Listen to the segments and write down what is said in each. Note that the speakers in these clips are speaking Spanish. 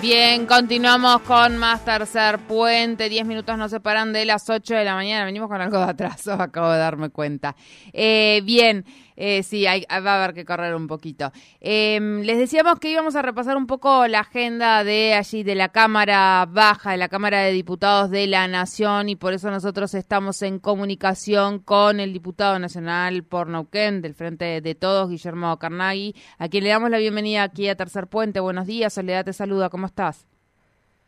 Bien, continuamos con más tercer puente. Diez minutos nos separan de las ocho de la mañana. Venimos con algo de atraso, acabo de darme cuenta. Eh, bien, eh, sí, hay, va a haber que correr un poquito. Em, les decíamos que íbamos a repasar un poco la agenda de allí, de la Cámara Baja, de la Cámara de Diputados de la Nación, y por eso nosotros estamos en comunicación con el diputado nacional por Neuquén, del Frente de Todos, Guillermo Carnaghi, a quien le damos la bienvenida aquí a Tercer Puente. Buenos días, Soledad te saluda, ¿cómo estás?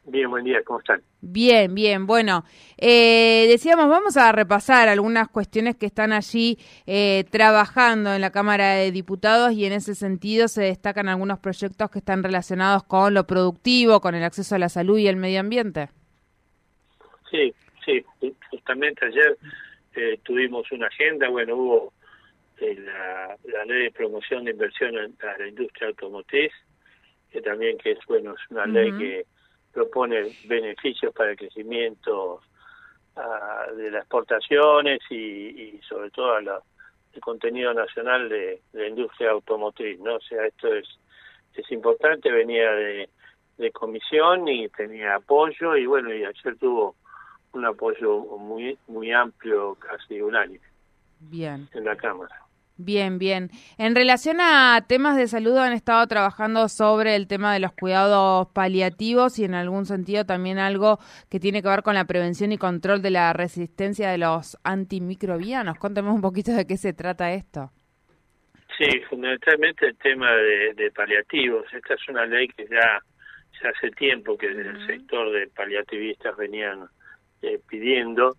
Bien, buen día, ¿cómo están? Bien, bien, bueno, eh, decíamos, vamos a repasar algunas cuestiones que están allí eh, trabajando en la Cámara de Diputados y en ese sentido se destacan algunos proyectos que están relacionados con lo productivo, con el acceso a la salud y el medio ambiente. Sí, sí, justamente ayer eh, tuvimos una agenda, bueno, hubo la, ley de promoción de inversión en la industria automotriz, que también que es, bueno, es una ley que propone beneficios para el crecimiento ah, de las exportaciones y, sobre todo a el contenido nacional de, la industria automotriz, ¿no? O sea, esto es es importante, venía de, de comisión y tenía apoyo y bueno, y ayer tuvo un apoyo muy muy amplio, casi unánime. Bien. En la Cámara. Bien, bien. En relación a temas de salud, han estado trabajando sobre el tema de los cuidados paliativos y en algún sentido también algo que tiene que ver con la prevención y control de la resistencia de los antimicrobianos. Cuéntame un poquito de qué se trata esto. Sí, fundamentalmente el tema de, paliativos. Esta es una ley que ya, hace tiempo que el sector de paliativistas venían eh, pidiendo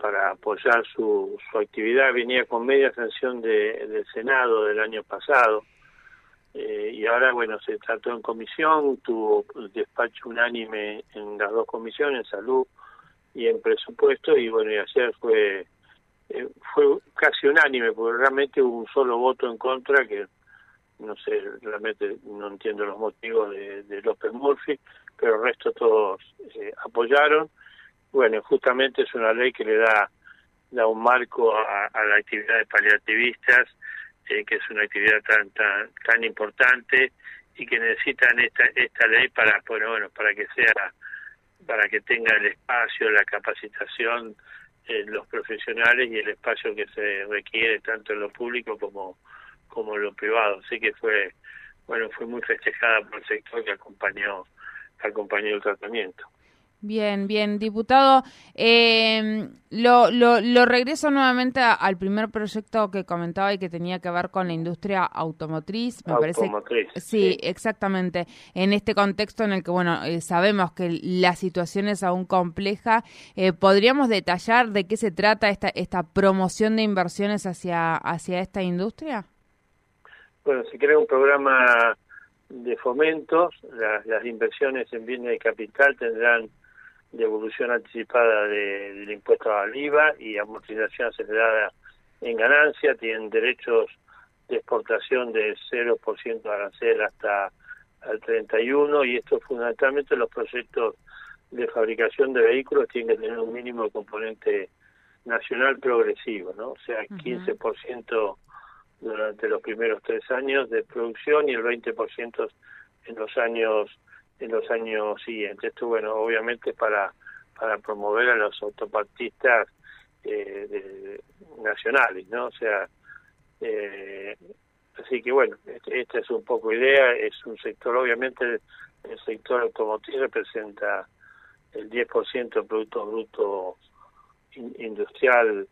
para apoyar su, su actividad. Venía con media sanción de, del Senado del año pasado eh, y ahora, bueno, se trató en comisión, tuvo despacho unánime en las dos comisiones, en salud y en presupuesto, y bueno, y ayer fue eh, fue casi unánime, porque realmente hubo un solo voto en contra que no sé, realmente no entiendo los motivos de, de López Murphy, pero el resto todos eh, apoyaron bueno, justamente es una ley que le da, da un marco a, la actividad de paliativistas, eh, que es una actividad tan, tan, tan importante y que necesitan esta, esta ley para, bueno, bueno, para que sea, para que tenga el espacio, la capacitación, eh, los profesionales y el espacio que se requiere tanto en lo público como, como en lo privado. Así que fue, bueno, fue muy festejada por el sector que acompañó, que acompañó el tratamiento. Bien, bien, diputado. Eh, lo, lo, lo, regreso nuevamente al primer proyecto que comentaba y que tenía que ver con la industria automotriz. Me automotriz, parece. Sí, exactamente. En este contexto en el que, bueno, eh, sabemos que la situación es aún compleja, eh, ¿podríamos detallar de qué se trata esta, esta promoción de inversiones hacia, hacia esta industria? Bueno, se crea un programa de fomentos, las, las inversiones en bienes de capital tendrán devolución anticipada del impuesto al IVA y amortización acelerada en ganancia, tienen derechos de exportación de 0% de arancel hasta el 31 y esto fundamentalmente los proyectos de fabricación de vehículos tienen que tener un mínimo de componente nacional progresivo, ¿no? O sea, 15% durante los primeros tres años de producción y el 20% en los años en los años siguientes. Esto, bueno, obviamente para, para promover a los autopartistas eh, nacionales, ¿no? O sea, eh, así que bueno, este, esta es un poco idea, es un sector, obviamente el, sector automotriz representa el 10% del Producto Bruto Industrial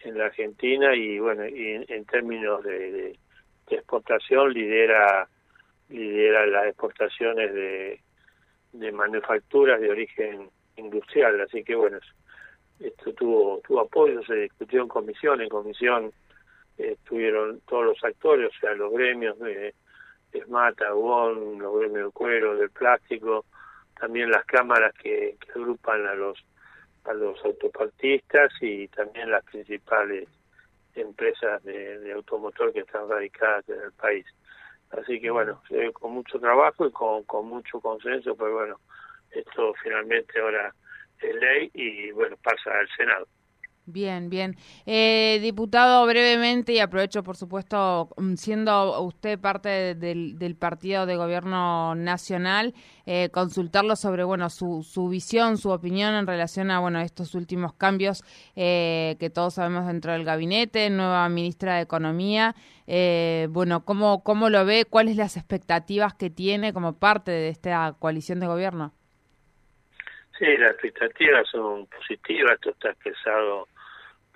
en la Argentina y bueno, y en, términos de exportación lidera lidera las exportaciones de, de manufacturas de origen industrial, así que bueno, esto tuvo, tuvo apoyo, se discutió en comisión, en comisión eh, estuvieron todos los actores, o sea, los gremios de Esmata, UON, los gremios de cuero, del plástico, también las cámaras que, que agrupan a los a los autopartistas y también las principales empresas de, automotor que están radicadas en el país. Así que bueno, con mucho trabajo y con, con mucho consenso, pues bueno, esto finalmente ahora es ley y bueno, pasa al Senado. Bien, bien. Eh, diputado, brevemente, y aprovecho, por supuesto, mm, siendo usted parte del, partido de gobierno nacional, eh, consultarlo sobre, bueno, su, su visión, su opinión en relación a, bueno, estos últimos cambios eh, que todos sabemos dentro del gabinete, nueva ministra de Economía. bueno, ¿cómo, ¿cómo lo ve? ¿Cuáles las expectativas que tiene como parte de esta coalición de gobierno? Sí, las expectativas son positivas, esto está expresado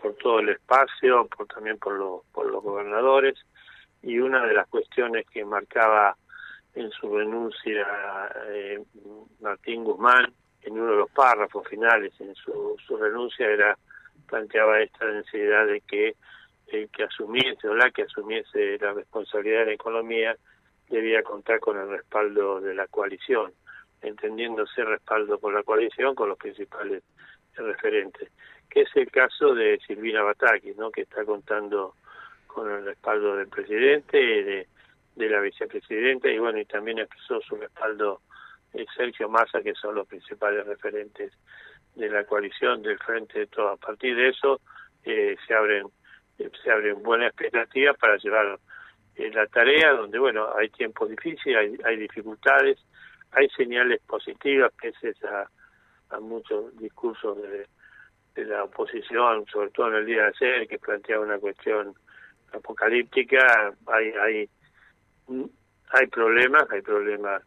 por todo el espacio, por también por, los por los gobernadores, y una de las cuestiones que marcaba en su renuncia eh, Martín Guzmán, en uno de los párrafos finales en su, su renuncia, era planteaba esta necesidad de que el que asumiese o la que asumiese la responsabilidad de la economía debía contar con el respaldo de la coalición, entendiéndose respaldo por la coalición con los principales referentes que es el caso de Silvina Bataki, ¿no? que está contando con el respaldo del presidente, de, de la vicepresidenta y bueno, y también expresó su respaldo eh, Sergio Massa, que son los principales referentes de la coalición del Frente de Todo. A partir de eso eh, se abren eh, se abren buenas expectativas para llevar la tarea, donde bueno, hay tiempos difíciles, hay, hay dificultades, hay señales positivas, pese a, a muchos discursos de de la oposición, sobre todo en el día de ayer, que planteaba una cuestión apocalíptica, hay hay hay problemas, hay problemas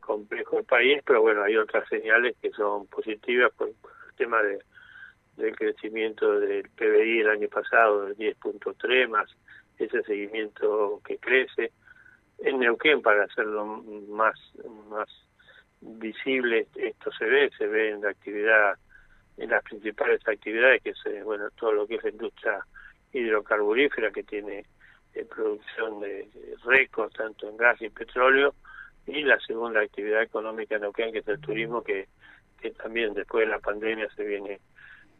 complejos del país, pero bueno, hay otras señales que son positivas por, el tema de del crecimiento del PBI el año pasado del 10.3 más ese seguimiento que crece. En Neuquén para hacerlo más más visible esto se ve se ve en la actividad en las principales actividades, que es bueno todo lo que es la industria hidrocarburífera, que tiene eh, producción de, récord tanto en gas y petróleo, y la segunda actividad económica en Neuquén, que es el turismo, que, que también después de la pandemia se viene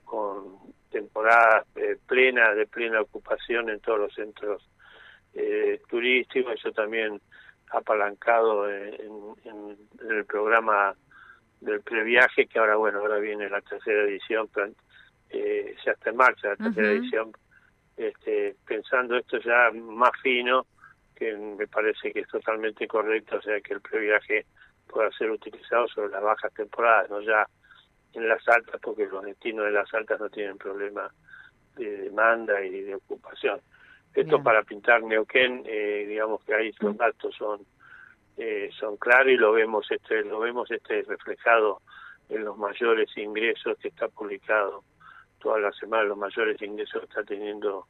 con temporadas eh, plenas, de plena ocupación en todos los centros eh, turísticos, eso también apalancado en, en el programa del previaje, que ahora, bueno, ahora viene la tercera edición, eh, ya está en marcha la tercera edición, este, pensando esto ya más fino, que me parece que es totalmente correcto, o sea, que el previaje pueda ser utilizado sobre las bajas temporadas, no ya en las altas, porque los destinos de las altas no tienen problema de demanda y de ocupación. Esto para pintar Neuquén, eh, digamos que ahí los datos son eh, son claros y lo vemos este lo vemos este reflejado en los mayores ingresos que está publicado todas las semanas los mayores ingresos que está teniendo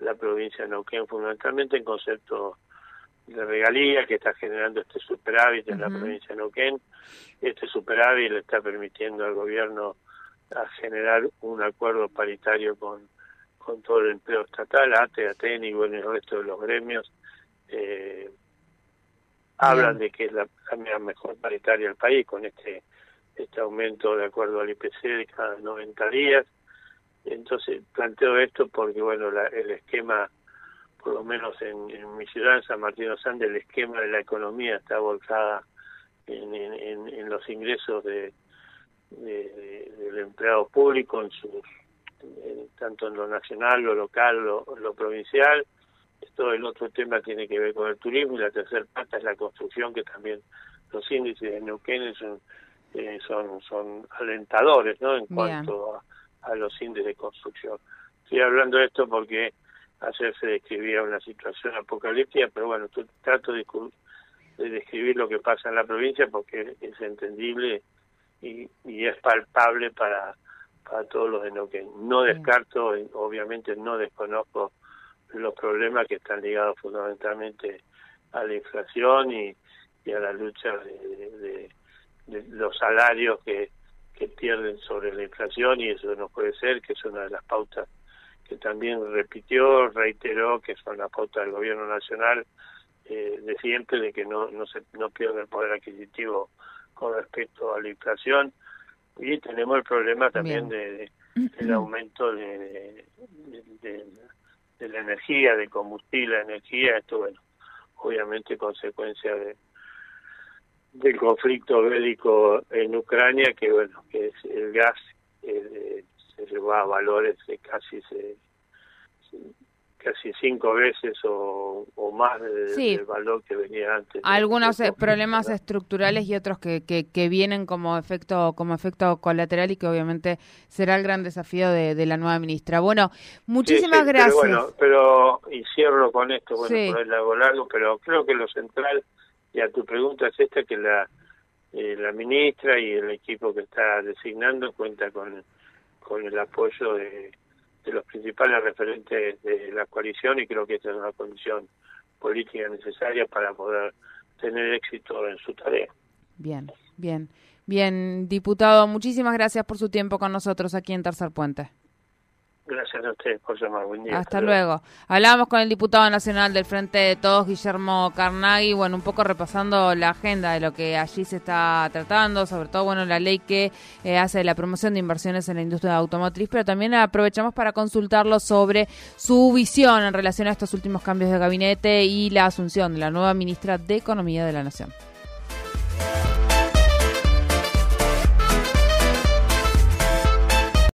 la provincia de Neuquén fundamentalmente en concepto de regalía que está generando este superávit en la provincia de Neuquén. Este superávit le está permitiendo al gobierno a generar un acuerdo paritario con con todo el empleo estatal, ATE, ATEN y bueno, el resto de los gremios eh, hablan de que es la, mejor paritaria del país con este este aumento de acuerdo al IPC de cada 90 días. Entonces planteo esto porque, bueno, el esquema, por lo menos en, mi ciudad, en San Martín de Sande, el esquema de la economía está volcada en, en, los ingresos de, del empleado público, en sus tanto en lo nacional, lo local, lo, lo provincial, todo el otro tema tiene que ver con el turismo y la tercera parte es la construcción, que también los índices de Neuquén son, eh, son, son alentadores ¿no? en cuanto a, los índices de construcción. Estoy hablando de esto porque ayer se describía una situación apocalíptica, pero bueno, trato de, describir lo que pasa en la provincia porque es entendible y, y es palpable para, para todos los de Neuquén. No descarto, obviamente no desconozco los problemas que están ligados fundamentalmente a la inflación y, a la lucha de, los salarios que, que pierden sobre la inflación y eso no puede ser, que es una de las pautas que también repitió, reiteró, que son las pautas del gobierno nacional eh, de siempre, de que no, no se no pierde el poder adquisitivo con respecto a la inflación y tenemos el problema también de, del aumento de, de, de la energía, de combustible, la energía, esto bueno, obviamente consecuencia de del conflicto bélico en Ucrania, que bueno, que es el gas eh, se llevó a valores de casi se, casi cinco veces o, más del valor que venía antes. Algunos eh, problemas estructurales y otros que, que, vienen como efecto como efecto colateral y que obviamente será el gran desafío de, la nueva ministra. Bueno, muchísimas gracias. Pero bueno, pero y cierro con esto, bueno, por el largo largo, pero creo que lo central y a tu pregunta es esta que la eh, la ministra y el equipo que está designando cuenta con con el apoyo de de los principales referentes de la coalición y creo que esta es una condición política necesaria para poder tener éxito en su tarea. Bien, bien, bien, diputado, muchísimas gracias por su tiempo con nosotros aquí en Tercer Puente. Gracias a ustedes por llamar. Buen día. Hasta, luego. Hablábamos con el diputado nacional del Frente de Todos, Guillermo Carnaghi, bueno, un poco repasando la agenda de lo que allí se está tratando, sobre todo, bueno, la ley que eh, hace la promoción de inversiones en la industria automotriz, pero también aprovechamos para consultarlo sobre su visión en relación a estos últimos cambios de gabinete y la asunción de la nueva ministra de Economía de la Nación.